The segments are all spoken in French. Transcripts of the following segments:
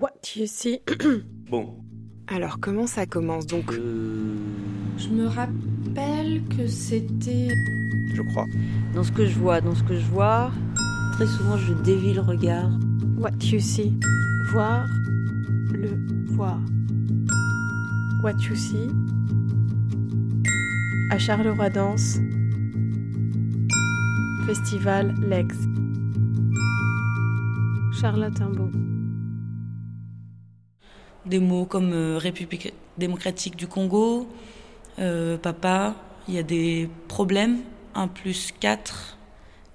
What you see? Bon. Alors comment ça commence donc? Euh, Je me rappelle que c'était. je crois. Dans ce que je vois, dans ce que je vois, très souvent je dévie le regard. What you see? Voir. Le voir. What you see? À Charleroi Danse. Festival Lex. Charlotte Imbeau. Des mots comme euh, République démocratique du Congo, euh, papa, il y a des problèmes, 1 plus 4,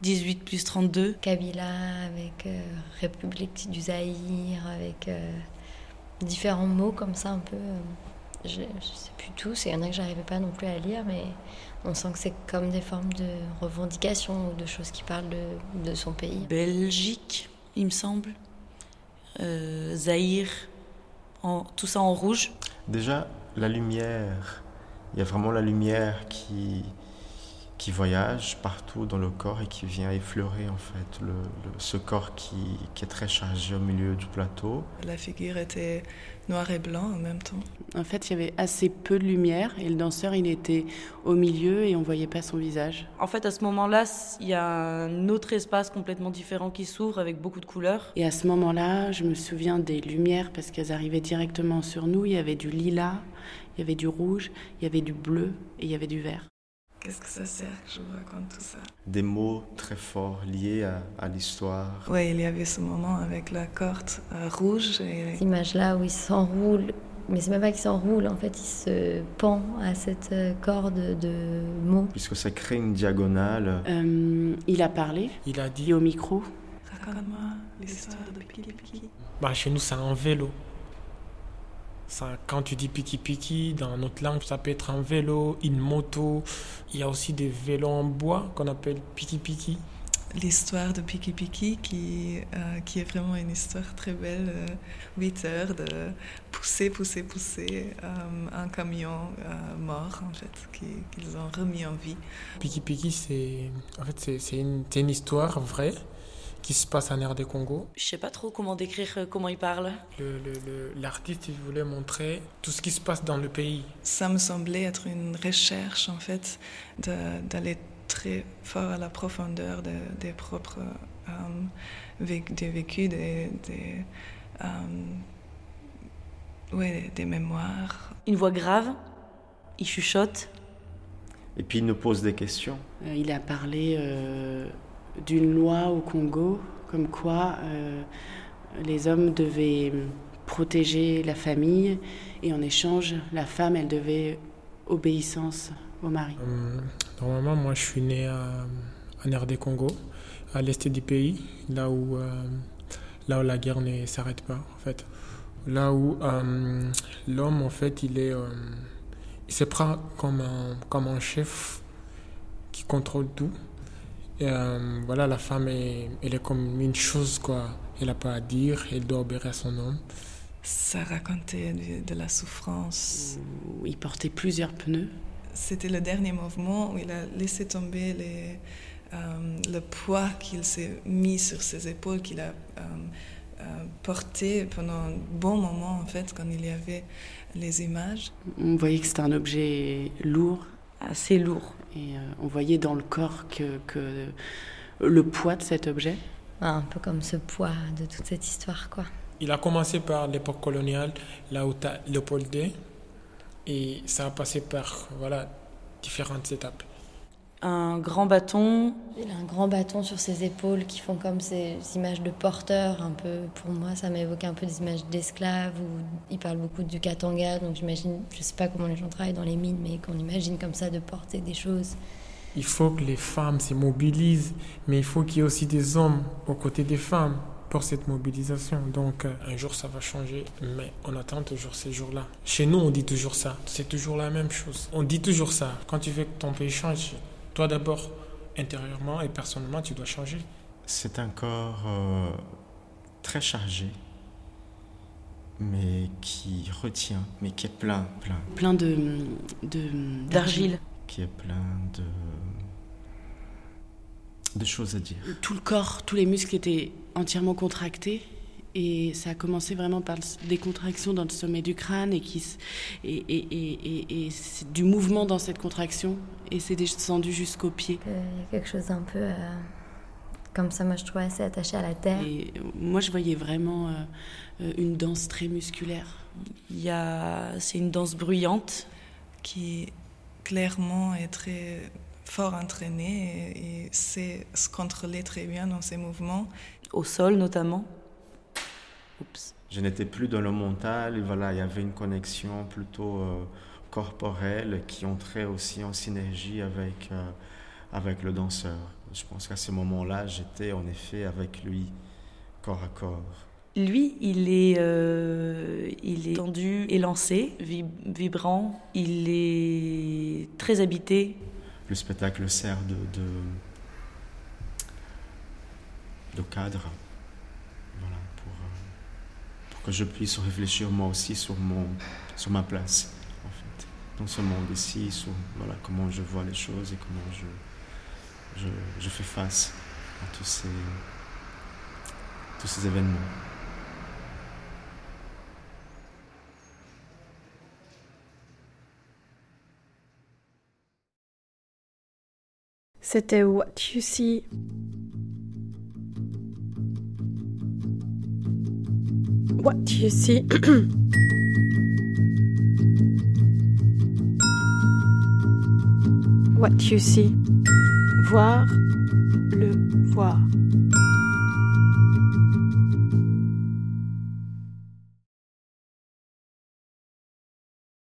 18 plus 32. Kabila, avec euh, République du Zaïre, avec différents mots comme ça un peu. je, je sais plus tous, il y en a que j'arrivais pas non plus à lire, mais on sent que c'est comme des formes de revendications ou de choses qui parlent de, de son pays. Belgique, il me semble. Zaïre, tout ça en rouge? Déjà, la lumière, il y a vraiment la lumière qui, qui voyage partout dans le corps et qui vient effleurer en fait le, le- ce corps qui, qui est très chargé au milieu du plateau. La figure était noir et blanc en même temps. En fait, il y avait assez peu de lumière et le danseur, il était au milieu et on voyait pas son visage. En fait, à ce moment-là, il y a un autre espace complètement différent qui s'ouvre avec beaucoup de couleurs. Et à ce moment-là, je me souviens des lumières parce qu'elles arrivaient directement sur nous. Il y avait du lilas, il y avait du rouge, il y avait du bleu et il y avait du vert. Qu'est-ce que ça sert que je vous raconte tout ça? Des mots très forts liés à, à l'histoire. Oui, il y avait ce moment avec la corde euh, rouge et Cette image-là où il s'enroule, mais c'est même pas qu'il s'enroule, en fait, il se pend à cette euh, corde de mots. Puisque ça crée une diagonale. Euh, il a parlé, Il a dit dit, au micro. raconte-moi l'histoire de Piki Piki. bah, chez nous, c'est un vélo. Ça, quand tu dis piki piki, dans notre langue, ça peut être un vélo, une moto. Il y a aussi des vélos en bois qu'on appelle piki piki. L'histoire de Piki Piki qui, euh, qui est vraiment une histoire très belle. euh, Huit heures de pousser, pousser, pousser euh, un camion euh, mort en fait, qui- qu'ils ont remis en vie. Piki piki, c'est en fait une histoire vraie qui se passe en RD Congo. Je sais pas trop comment décrire euh, comment il parle. Le- le- le- L'artiste il voulait montrer tout ce qui se passe dans le pays. Ça me semblait être une recherche en fait d'aller très fort à la profondeur de- des propres euh, des vécus, des, des, euh, ouais, des mémoires. Une voix grave, il chuchote. Et puis il nous pose des questions. Euh, il a parlé euh, d'une loi au Congo, comme quoi euh, les hommes devaient protéger la famille et en échange, la femme, elle devait obéissance au mari. Hum, Normalement, moi je suis né en RD Congo, à l'est du pays, là où, euh, là où la guerre ne s'arrête pas en fait. Là où euh, l'homme en fait il est, euh, il se prend comme un, comme un chef qui contrôle tout. Et euh, voilà, la femme est, elle est comme une chose quoi. Elle n'a pas à dire, elle doit obéir à son homme. Ça racontait de, de la souffrance. Il portait plusieurs pneus. C'était le dernier mouvement où il a laissé tomber les, euh, le poids qu'il s'est mis sur ses épaules, qu'il a euh, euh, porté pendant un bon moment, en fait, quand il y avait les images. On voyait que c'était un objet lourd Assez lourd. Et euh, on voyait dans le corps que, que le poids de cet objet. Ah, Un peu comme ce poids de toute cette histoire, quoi. Il a commencé par l'époque coloniale, là où tu as Léopoldé, et ça a passé par voilà, différentes étapes. Un grand bâton, Il a un grand bâton sur ses épaules qui font comme ces images de porteurs, un peu. Pour moi, ça m'évoque un peu des images d'esclaves où il parle beaucoup du Katanga, donc j'imagine, je sais pas comment les gens travaillent dans les mines, mais qu'on imagine comme ça de porter des choses. Il faut que les femmes se mobilisent, mais il faut qu'il y ait aussi des hommes aux côtés des femmes pour cette mobilisation. Donc euh, un jour ça va changer, mais on attend toujours ces jours-là. Chez nous, on dit toujours ça. C'est toujours la même chose. On dit toujours ça. Quand tu veux que ton pays change, toi d'abord, intérieurement et personnellement, tu dois changer. C'est un corps euh, très chargé, mais qui retient, mais qui est plein, plein, Plein de... de d'argile. qui est plein de, de choses à dire. Tout le corps, tous les muscles étaient entièrement contractés Et ça a commencé vraiment par des contractions dans le sommet du crâne et, qui, et, et, et, et du mouvement dans cette contraction. Et c'est descendu jusqu'aux pieds. Il y a quelque chose d'un peu euh, comme ça, moi je trouvais assez attaché à la terre. Et moi je voyais vraiment euh, une danse très musculaire. Il y a, c'est une danse bruyante qui clairement est très fort entraînée et, et sait se contrôler très bien dans ses mouvements. Au sol notamment. Je n'étais plus dans le mental, et voilà, il y avait une connexion plutôt euh, corporelle qui entrait aussi en synergie avec, euh, avec le danseur. Je pense qu'à ce moment-là, j'étais en effet avec lui, corps à corps. Lui, il est, euh, il est tendu, élancé, vibrant, il est très habité. Le spectacle sert de, de, de cadre que je puisse réfléchir moi aussi sur, mon, sur ma place, en fait, dans ce monde ici, sur voilà, comment je vois les choses et comment je, je, je fais face à tous ces, tous ces événements. C'était What You See what you see. what you see. Voir le voir.